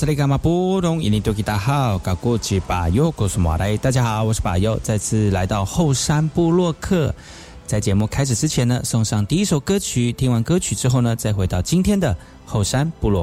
这里干嘛不懂？印尼多吉大好，搞过去把右，告诉马雷。大家好，我是巴尤，再次来到后山部落克。在节目开始之前呢，送上第一首歌曲。听完歌曲之后呢，再回到今天的后山部落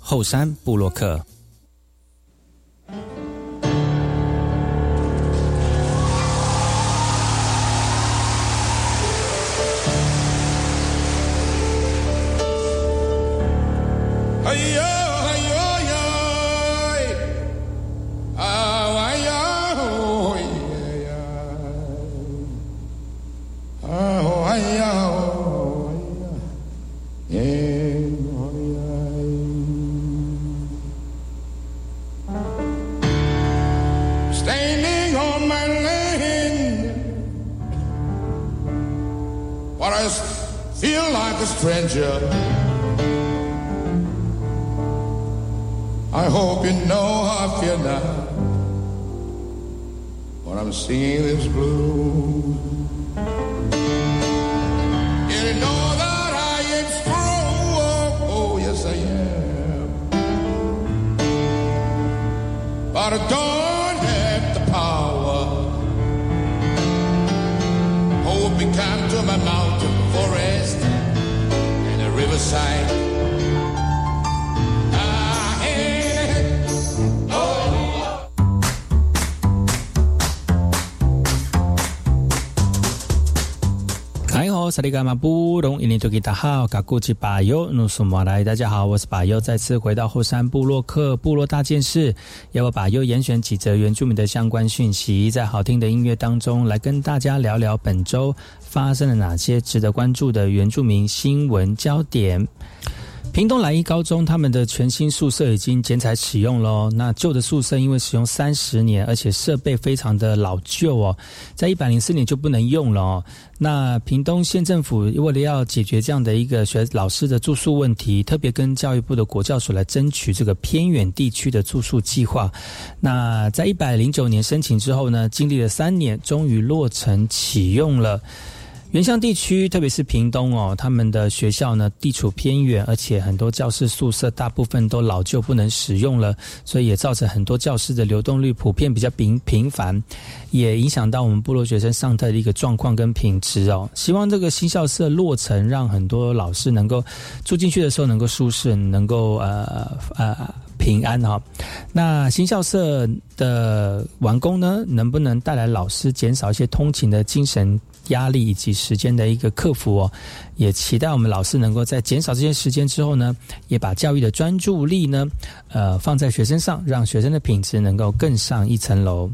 后山布洛克。哎呀！a stranger. I hope you know how I feel now when I'm singing this blues. You know that I am strong, oh yes I am, but I don't have the power. Hold me come to my mountain forest riverside. 萨利伽马布隆伊尼多吉达好，嘎古吉巴尤努苏马来，大家好，我是巴尤，再次回到后山部落克部落大件事，要我巴尤严选几则原住民的相关讯息，在好听的音乐当中来跟大家聊聊本周发生了哪些值得关注的原住民新闻焦点。屏东来一高中，他们的全新宿舍已经剪彩使用喽。那旧的宿舍因为使用三十年，而且设备非常的老旧哦，在一百零四年就不能用了哦。那屏东县政府为了要解决这样的一个学老师的住宿问题，特别跟教育部的国教所来争取这个偏远地区的住宿计划。那在一百零九年申请之后呢，经历了三年，终于落成启用了。原乡地区，特别是屏东哦，他们的学校呢地处偏远，而且很多教室宿舍大部分都老旧不能使用了，所以也造成很多教师的流动率普遍比较频频繁，也影响到我们部落学生上课的一个状况跟品质哦。希望这个新校舍落成，让很多老师能够住进去的时候能够舒适，能够呃呃。平安哈，那新校舍的完工呢，能不能带来老师减少一些通勤的精神压力以及时间的一个克服哦？也期待我们老师能够在减少这些时间之后呢，也把教育的专注力呢，呃，放在学生上，让学生的品质能够更上一层楼。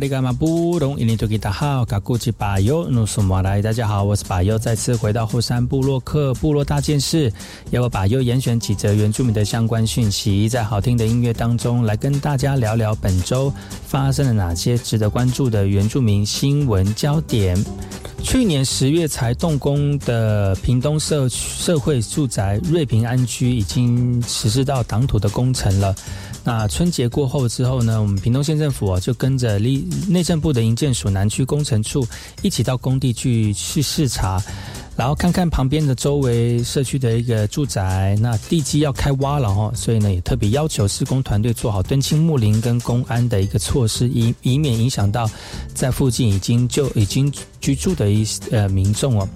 大家好，我是巴尤，再次回到后山部落克部落大件事，要我巴尤严选几则原住民的相关讯息，在好听的音乐当中来跟大家聊聊本周发生了哪些值得关注的原住民新闻焦点。去年十月才动工的屏东社社会住宅瑞平安居，已经实施到挡土的工程了。那春节过后之后呢，我们屏东县政府啊，就跟着内内政部的营建署南区工程处一起到工地去去视察，然后看看旁边的周围社区的一个住宅，那地基要开挖了哈，所以呢也特别要求施工团队做好敦亲睦邻跟公安的一个措施，以以免影响到在附近已经就已经居住的一呃民众哦。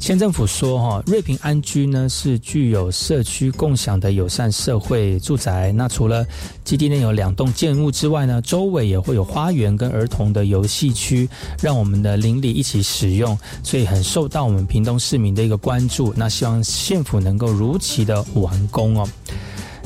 县政府说，哈瑞平安居呢是具有社区共享的友善社会住宅。那除了基地内有两栋建物之外呢，周围也会有花园跟儿童的游戏区，让我们的邻里一起使用，所以很受到我们屏东市民的一个关注。那希望县府能够如期的完工哦。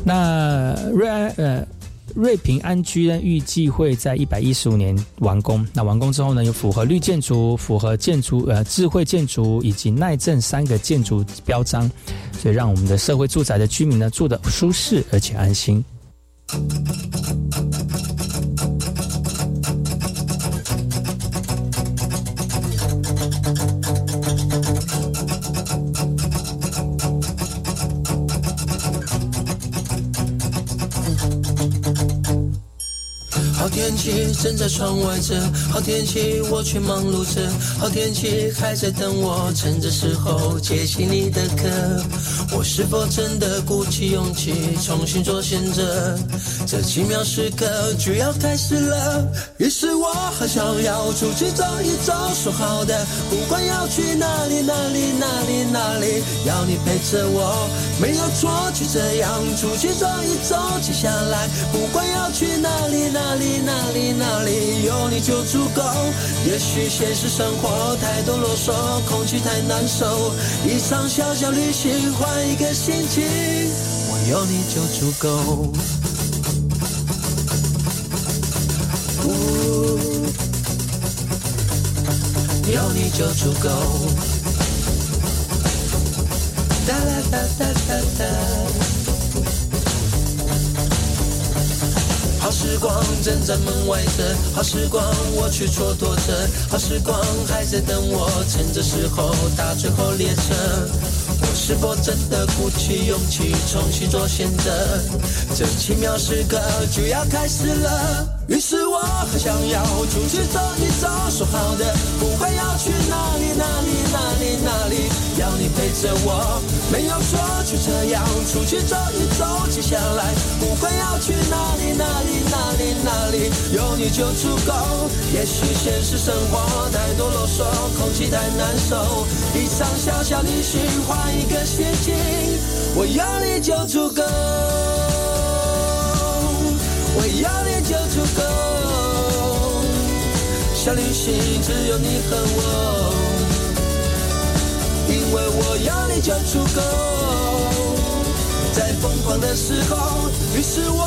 那瑞安呃。瑞平安居呢，预计会在一百一十五年完工。那完工之后呢，有符合绿建筑、符合建筑呃智慧建筑以及耐震三个建筑标章，所以让我们的社会住宅的居民呢住得舒适而且安心。天气正在窗外着，好天气我却忙碌着，好天气还在等我，趁着时候接起你的歌。我是否真的鼓起勇气重新做选择？这奇妙时刻就要开始了，于是我很想要出去走一走，说好的，不管要去哪里哪里哪里哪里，要你陪着我，没有错，就这样出去走一走。接下来不管要去哪里哪里哪。哪里哪里有你就足够。也许现实生活太多啰嗦，空气太难受。一场小小旅行换一个心情，我有你就足够。有你就足够。哒啦哒哒哒哒。时光正在门外等，好时光我却蹉跎着，好时光还在等我，趁着时候搭最后列车。是否真的鼓起勇气重新做选择？这奇妙时刻就要开始了。于是我很想要出去走一走，说好的不管要去哪里哪里哪里哪里，要你陪着我，没有说，就这样出去走一走。接下来不管要去哪里哪里哪里哪里，有你就足够。也许现实生活太多啰嗦，空气太难受，一场小小旅行换。一个的心情，我要你就足够，我要你就足够。小旅行只有你和我，因为我要你就足够。在疯狂的时候，于是我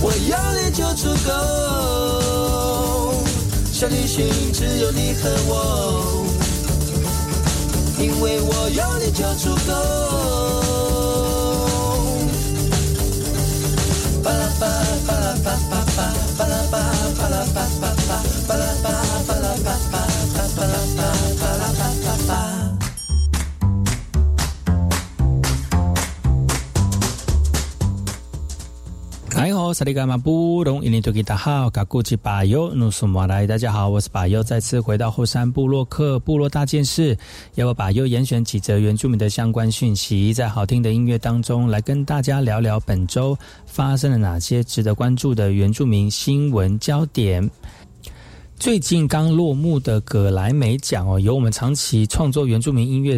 我要你就足够，小旅行只有你和我，因为我要你就足够。巴拉巴巴拉巴巴巴巴拉巴巴拉巴巴巴巴好，萨利伽马布隆伊尼多吉达好，嘎古吉巴尤努苏马来，大家好，我是巴尤，再次回到后山部落克部落大件事，要我巴尤严选几则原住民的相关讯息，在好听的音乐当中来跟大家聊聊本周发生了哪些值得关注的原住民新闻焦点。最近刚落幕的葛莱美奖哦，由我们长期创作原住民音乐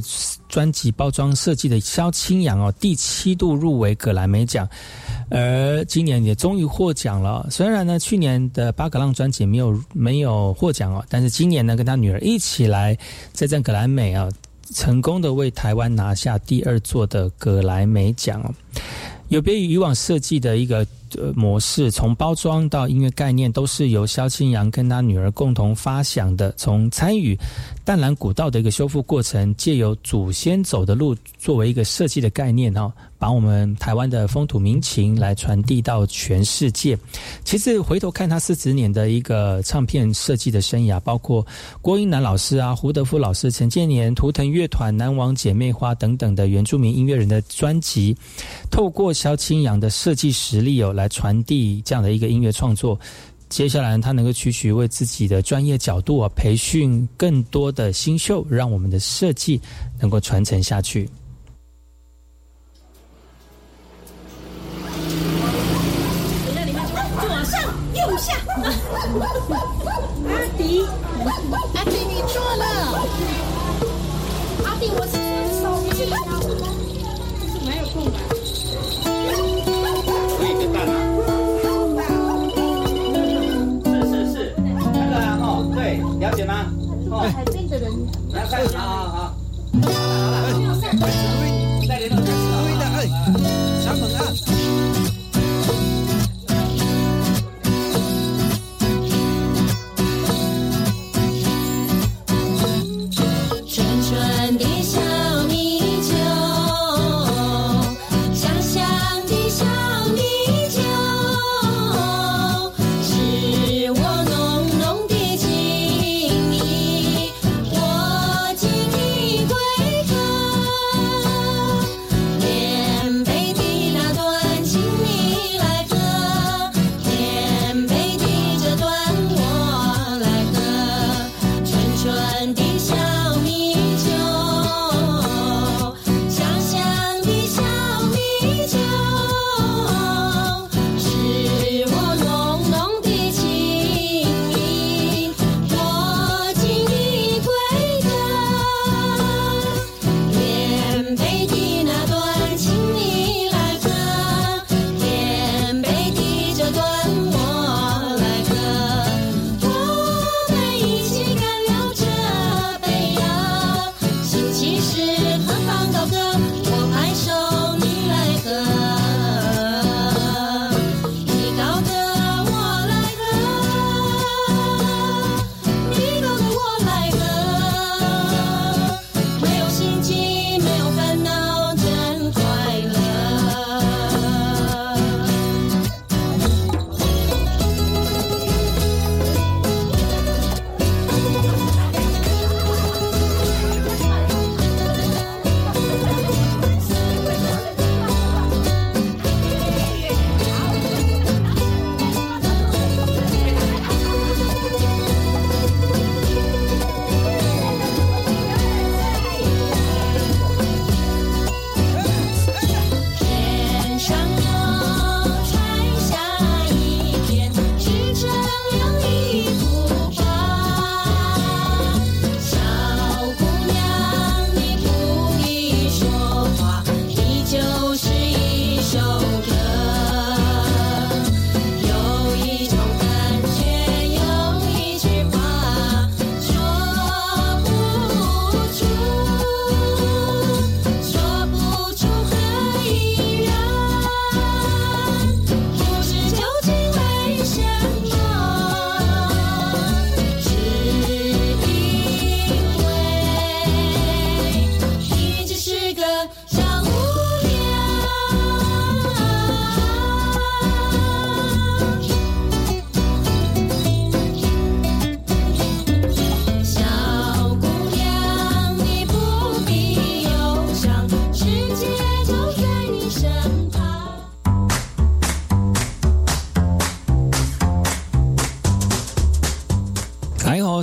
专辑包装设计的萧清扬哦，第七度入围葛莱美奖，而今年也终于获奖了。虽然呢，去年的巴格浪专辑没有没有获奖哦，但是今年呢，跟他女儿一起来再战格莱美啊，成功的为台湾拿下第二座的格莱美奖哦。有别于以往设计的一个模式，从包装到音乐概念，都是由萧清扬跟他女儿共同发想的。从参与淡蓝古道的一个修复过程，借由祖先走的路作为一个设计的概念哈，把我们台湾的风土民情来传递到全世界。其实回头看他四十年的一个唱片设计的生涯，包括郭英男老师啊、胡德夫老师、陈建年、图腾乐团、南王姐妹花等等的原住民音乐人的专辑，透过萧清扬的设计实力哦，来传递这样的一个音乐创作。接下来，他能够继续为自己的专业角度啊，培训更多的新秀，让我们的设计能够传承下去。了解吗？哦，海边的人，来看，好好好，好了好了。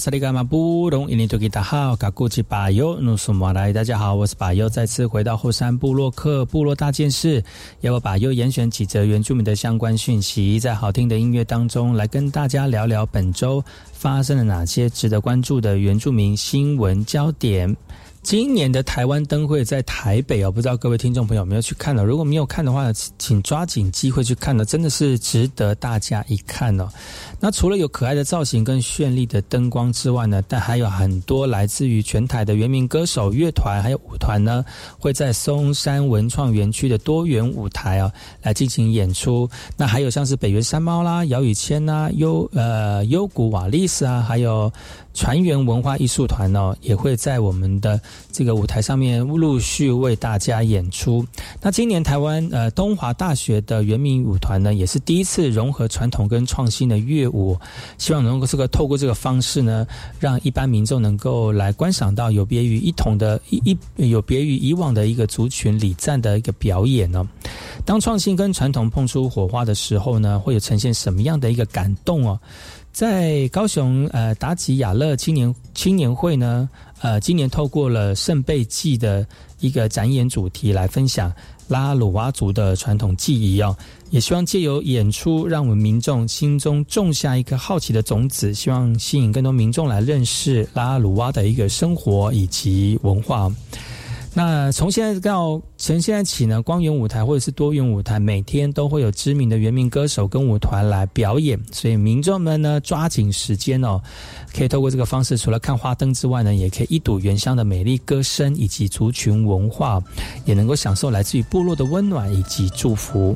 萨利伽马布隆，印尼多吉达好，嘎古吉巴尤努苏马来，大家好，我是巴尤，再次回到后山部落克部落大件事，要我巴尤严选几则原住民的相关讯息，在好听的音乐当中来跟大家聊聊本周发生了哪些值得关注的原住民新闻焦点。今年的台湾灯会在台北哦，不知道各位听众朋友有没有去看呢？如果没有看的话，请抓紧机会去看呢，真的是值得大家一看哦。那除了有可爱的造型跟绚丽的灯光之外呢，但还有很多来自于全台的原民歌手、乐团还有舞团呢，会在松山文创园区的多元舞台哦来进行演出。那还有像是北原山猫啦、姚雨谦呐、优呃优古瓦利斯啊，还有。船员文化艺术团呢，也会在我们的这个舞台上面陆续为大家演出。那今年台湾呃东华大学的原民舞团呢，也是第一次融合传统跟创新的乐舞，希望能够这个透过这个方式呢，让一般民众能够来观赏到有别于一统的一一有别于以往的一个族群礼赞的一个表演呢。当创新跟传统碰出火花的时候呢，会有呈现什么样的一个感动哦？在高雄，呃，达吉亚乐青年青年会呢，呃，今年透过了圣贝祭的一个展演主题来分享拉鲁哇族的传统技艺哦，也希望借由演出，让我们民众心中种下一颗好奇的种子，希望吸引更多民众来认识拉鲁哇的一个生活以及文化。那从现在到从现在起呢，光源舞台或者是多元舞台，每天都会有知名的原名歌手跟舞团来表演，所以民众们呢抓紧时间哦，可以透过这个方式，除了看花灯之外呢，也可以一睹原乡的美丽歌声以及族群文化，也能够享受来自于部落的温暖以及祝福。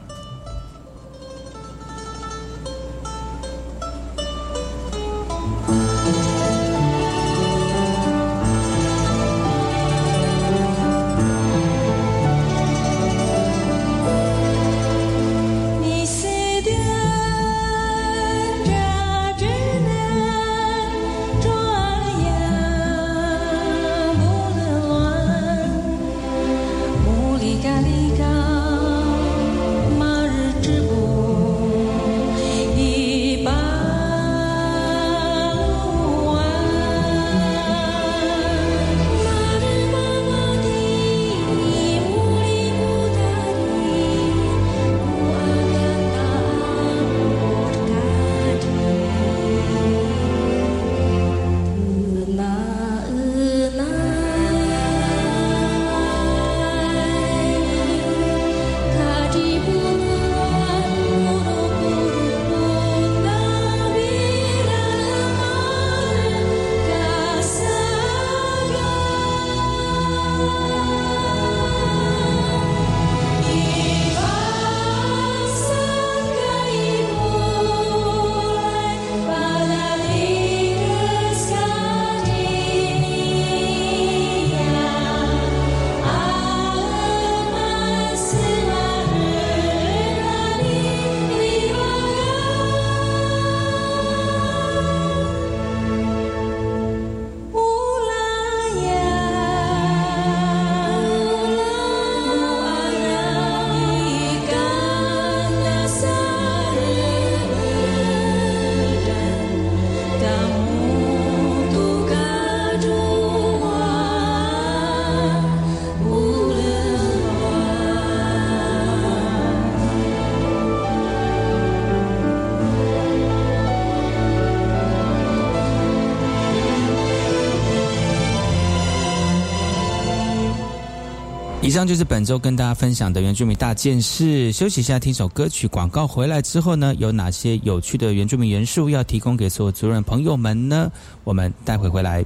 以上就是本周跟大家分享的原住民大件事。休息一下，听首歌曲。广告回来之后呢，有哪些有趣的原住民元素要提供给所有族人朋友们呢？我们待会回来。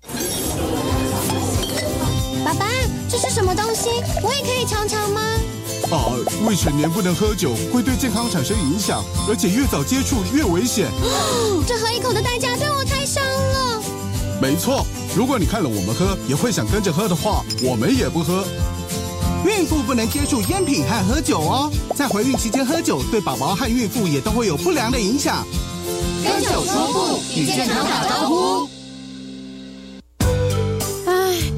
我也可以尝尝吗？啊，未成年不能喝酒，会对健康产生影响，而且越早接触越危险。这喝一口的代价对我太伤了。没错，如果你看了我们喝，也会想跟着喝的话，我们也不喝。孕妇不能接触烟品和喝酒哦，在怀孕期间喝酒对宝宝和孕妇也都会有不良的影响。跟酒说不，与健康打招呼。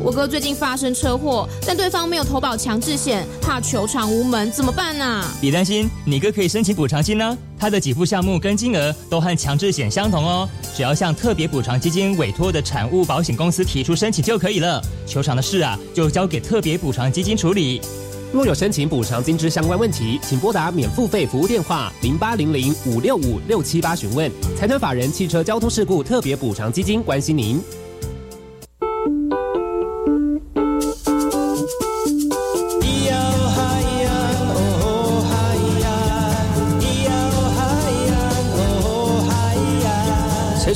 唉，我哥最近发生车祸，但对方没有投保强制险，怕求偿无门，怎么办呢、别担心，你哥可以申请补偿金呢。他的给付项目跟金额都和强制险相同哦，只要向特别补偿基金委托的产物保险公司提出申请就可以了。求偿的事啊，就交给特别补偿基金处理。若有申请补偿金之相关问题，请拨打免付费服务电话零八零零五六五六七八询问。财团法人汽车交通事故特别补偿基金关心您。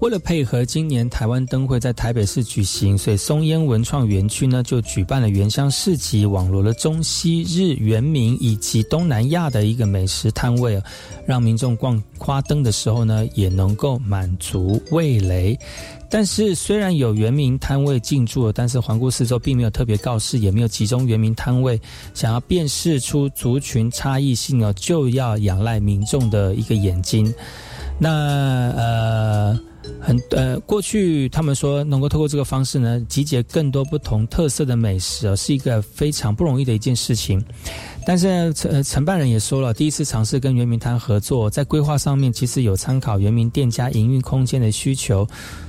为了配合今年台湾灯会在台北市举行，所以松烟文创园区呢就举办了原乡市集，网罗了中西日原民以及东南亚的一个美食摊位，让民众逛花灯的时候呢也能够满足味蕾。但是虽然有原民摊位进驻，但是环顾四周并没有特别告示，也没有集中原民摊位，想要辨识出族群差异性哦，就要仰赖民众的一个眼睛。那呃。很呃，过去他们说能够透过这个方式呢，集结更多不同特色的美食啊，是一个非常不容易的一件事情。但是承承办人也说了，第一次尝试跟原民摊合作，在规划上面其实有参考原民店家营运空间的需求。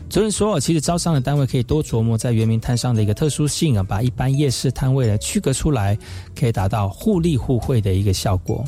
主任说，其实招商的单位可以多琢磨在原民摊上的一个特殊性啊，把一般夜市摊位呢区隔出来，可以达到互利互惠的一个效果。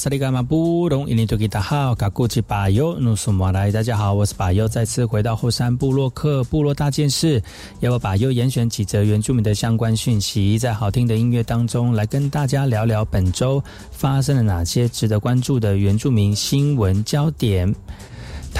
萨利干马布隆伊尼多吉达好，卡古吉巴尤努苏马来，大家好，我是巴尤，再次回到后山部落克部落大件事，要我巴尤严选几则原住民的相关讯息，在好听的音乐当中来跟大家聊聊本周发生了哪些值得关注的原住民新闻焦点。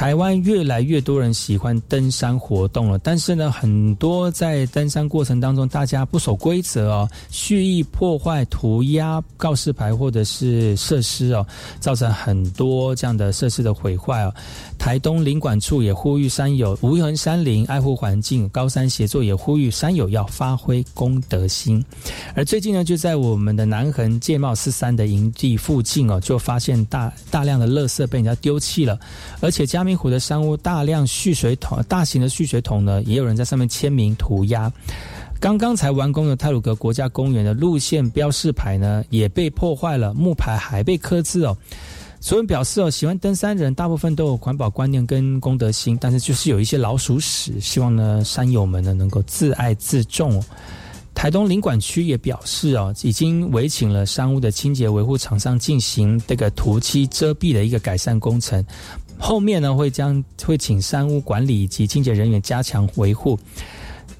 台湾越来越多人喜欢登山活动了，但是呢，很多在登山过程当中，大家不守规则哦，蓄意破坏涂鸦告示牌或者是设施哦，造成很多这样的设施的毁坏哦。台东林管处也呼吁山友无痕山林，爱护环境。高山协作也呼吁山友要发挥公德心。而最近呢，就在我们的南横界贸四三的营地附近哦，就发现大大量的垃圾被人家丢弃了，而且加密明湖的山屋大量蓄水桶、大型的蓄水桶呢，也有人在上面签名涂鸦。刚刚才完工的泰鲁格国家公园的路线标示牌呢，也被破坏了，木牌还被刻字哦。所有人表示哦，喜欢登山人大部分都有环保观念跟公德心，但是就是有一些老鼠屎，希望呢山友们呢能够自爱自重。台东领管区也表示哦，已经委请了山屋的清洁维护厂商进行这个涂漆遮蔽的一个改善工程，后面呢会将会请山屋管理以及清洁人员加强维护，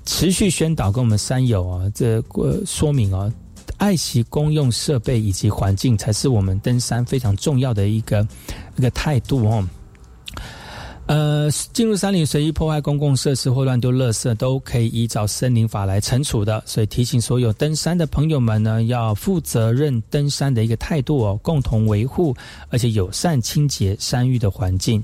持续宣导跟我们山友啊这个说明啊。爱惜公用设备以及环境，才是我们登山非常重要的一个一个态度哦。呃，进入山林随意破坏公共设施或乱丢垃圾，都可以依照森林法来惩处的。所以提醒所有登山的朋友们呢，要负责任登山的一个态度哦，共同维护而且友善清洁山域的环境。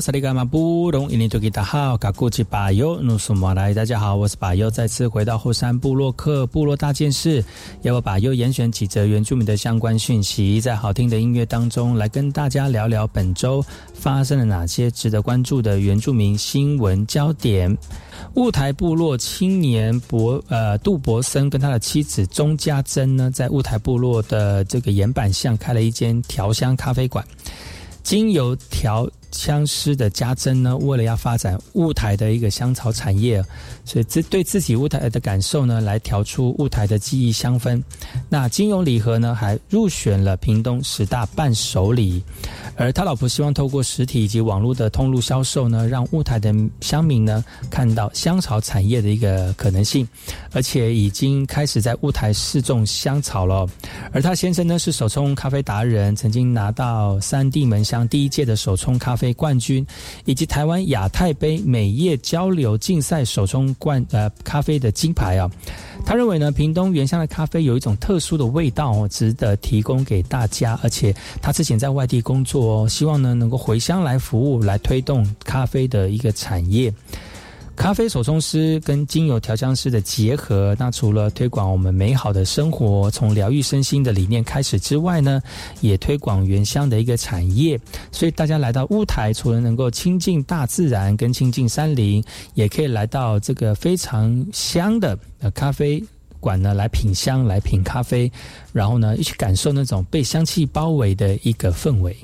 萨利伽马布隆伊尼多吉达好，嘎古吉巴尤努苏马来，大家好，我是巴尤，再次回到后山部落克部落大件事，要我巴尤严选几则原住民的相关讯息，在好听的音乐当中来跟大家聊聊本周发生了哪些值得关注的原住民新闻焦点。雾台部落青年博呃杜博森跟他的妻子钟家珍呢，在雾台部落的这个岩板巷开了一间调香咖啡馆，经由调。香师的家珍呢，为了要发展雾台的一个香草产业，所以自对自己雾台的感受呢，来调出雾台的记忆香氛。那金融礼盒呢，还入选了屏东十大伴手礼。而他老婆希望透过实体以及网络的通路销售呢，让雾台的乡民呢看到香草产业的一个可能性，而且已经开始在雾台试种香草了。而他先生呢是手冲咖啡达人，曾经拿到三地门乡第一届的手冲咖啡。杯冠军，以及台湾亚太杯美业交流竞赛手冲冠呃咖啡的金牌啊，他认为呢，屏东原乡的咖啡有一种特殊的味道，值得提供给大家。而且他之前在外地工作哦，希望呢能够回乡来服务，来推动咖啡的一个产业。咖啡手冲师跟精油调香师的结合，那除了推广我们美好的生活，从疗愈身心的理念开始之外呢，也推广原乡的一个产业。所以大家来到乌台，除了能够亲近大自然跟亲近山林，也可以来到这个非常香的咖啡馆呢，来品香，来品咖啡，然后呢，一起感受那种被香气包围的一个氛围。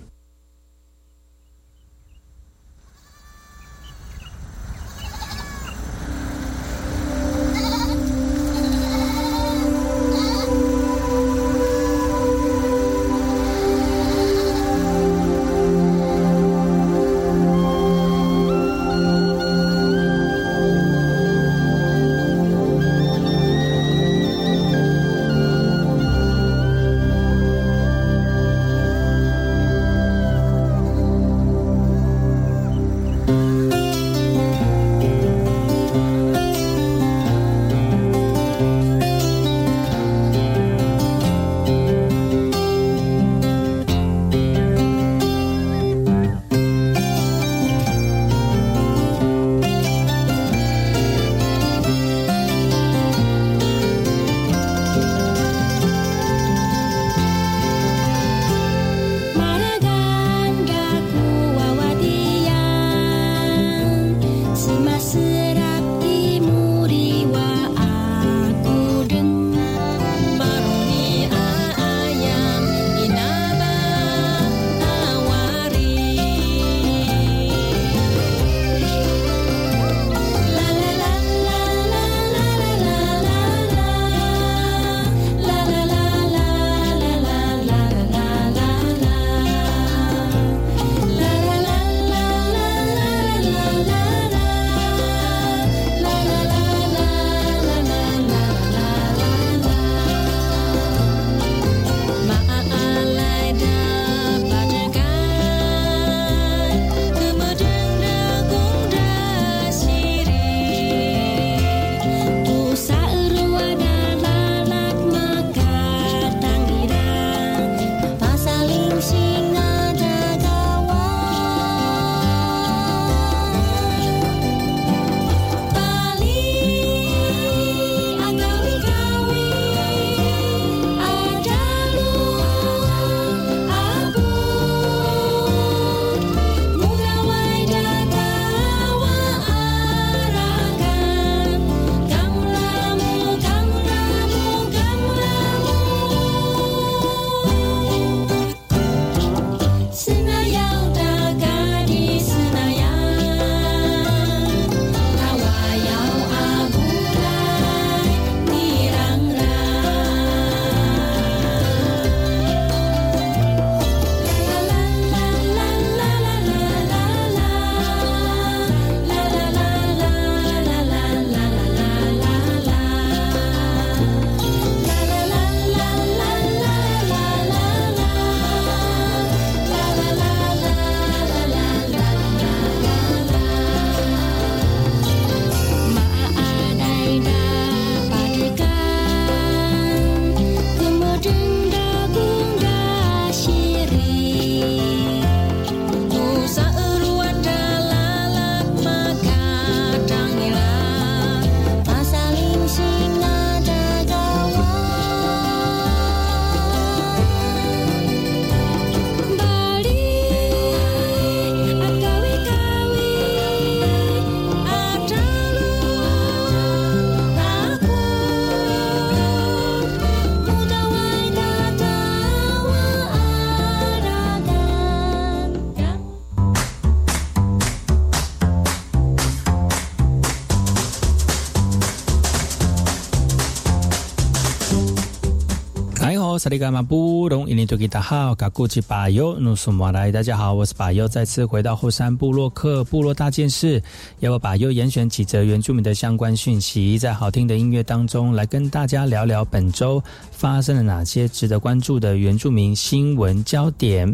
萨利伽马布隆伊尼多吉达好，卡古吉巴尤努苏马来，大家好，我是巴尤，再次回到后山部落克部落大件事，要我巴尤严选几则原住民的相关讯息，在好听的音乐当中来跟大家聊聊本周发生了哪些值得关注的原住民新闻焦点。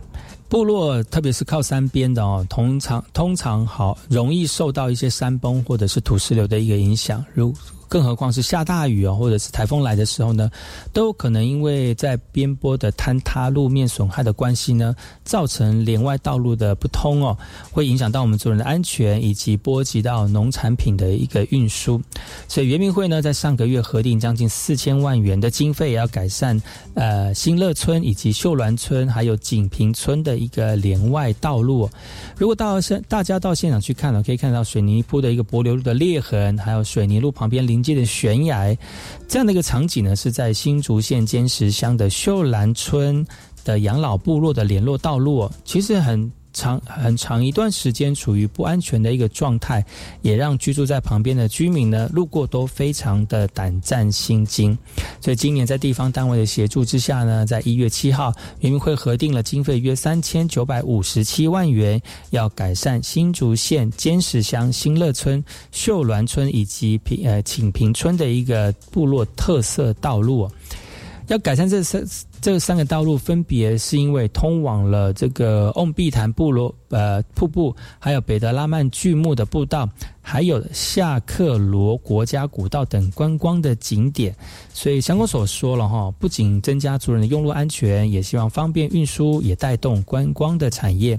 部落特别是靠山边的哦，通常通常好容易受到一些山崩或者是土石流的一个影响，如。更何况是下大雨哦，或者是台风来的时候呢，都有可能因为在边坡的坍塌、路面损害的关系呢，造成连外道路的不通哦，会影响到我们族人的安全，以及波及到农产品的一个运输。所以，原民会呢，在上个月核定将近四千万元的经费，也要改善呃新乐村以及秀峦村还有锦屏村的一个连外道路。如果到现大家到现场去看了，可以看到水泥铺的一个柏流路的裂痕，还有水泥路旁边临接的悬崖，这样的一个场景呢，是在新竹县尖石乡的秀兰村的养老部落的联络道路，其实很。长很长一段时间处于不安全的一个状态，也让居住在旁边的居民呢，路过都非常的胆战心惊。所以今年在地方单位的协助之下呢，在一月七号，原民会核定了经费约三千九百五十七万元，要改善新竹县尖石乡新乐村、秀峦村以及平呃锦平村的一个部落特色道路。要改善这三这三个道路，分别是因为通往了这个翁碧潭部落呃瀑布，还有北德拉曼巨木的步道，还有夏克罗国家古道等观光的景点。所以相关所说了哈，不仅增加族人的用路安全，也希望方便运输，也带动观光的产业。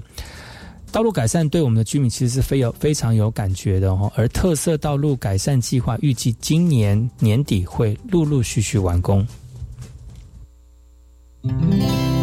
道路改善对我们的居民其实是非有非常有感觉的哈。而特色道路改善计划预计今年年底会陆陆续续完工。好，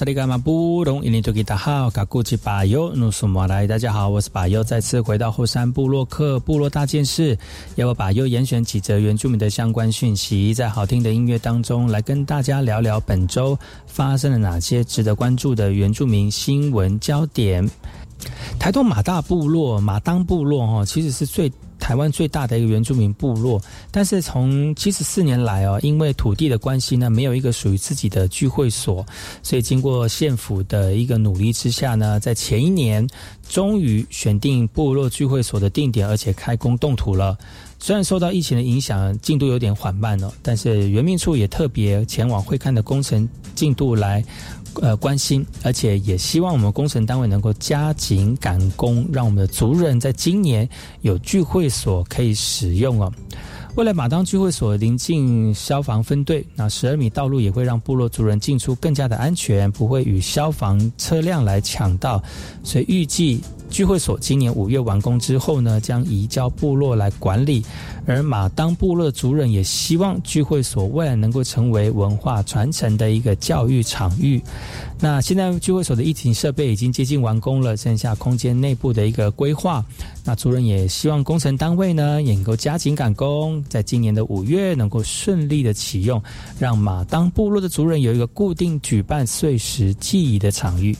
萨利伽马布隆，印尼多吉达好，卡古吉巴尤努苏马来，大家好，我是巴尤，再次回到后山部落克部落大件事，要我巴尤严选几则原住民的相关讯息，在好听的音乐当中来跟大家聊聊本周发生了哪些值得关注的原住民新闻焦点。台东马大部落、马当部落哦，其实是最。台湾最大的一个原住民部落，但是从七十四年来哦，因为土地的关系呢，没有一个属于自己的聚会所，所以经过县府的一个努力之下呢，在前一年终于选定部落聚会所的定点，而且开工动土了。虽然受到疫情的影响，进度有点缓慢了，但是原民处也特别前往会看的工程进度来。呃，关心，而且也希望我们工程单位能够加紧赶工，让我们的族人在今年有聚会所可以使用哦。未来马当聚会所临近消防分队，那十二米道路也会让部落族人进出更加的安全，不会与消防车辆来抢道，所以预计。聚会所今年五月完工之后呢，将移交部落来管理。而马当部落族人也希望聚会所未来能够成为文化传承的一个教育场域。那现在聚会所的疫情设备已经接近完工了，剩下空间内部的一个规划。那族人也希望工程单位呢也能够加紧赶工，在今年的五月能够顺利的启用，让马当部落的族人有一个固定举办碎石记忆的场域。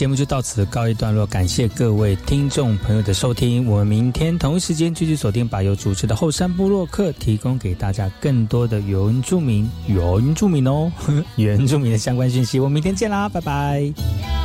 节目就到此告一段落，感谢各位听众朋友的收听。我们明天同一时间继续锁定把由主持的后山部落客，提供给大家更多的原住民、原住民哦、原住民的相关讯息。我们明天见啦，拜拜。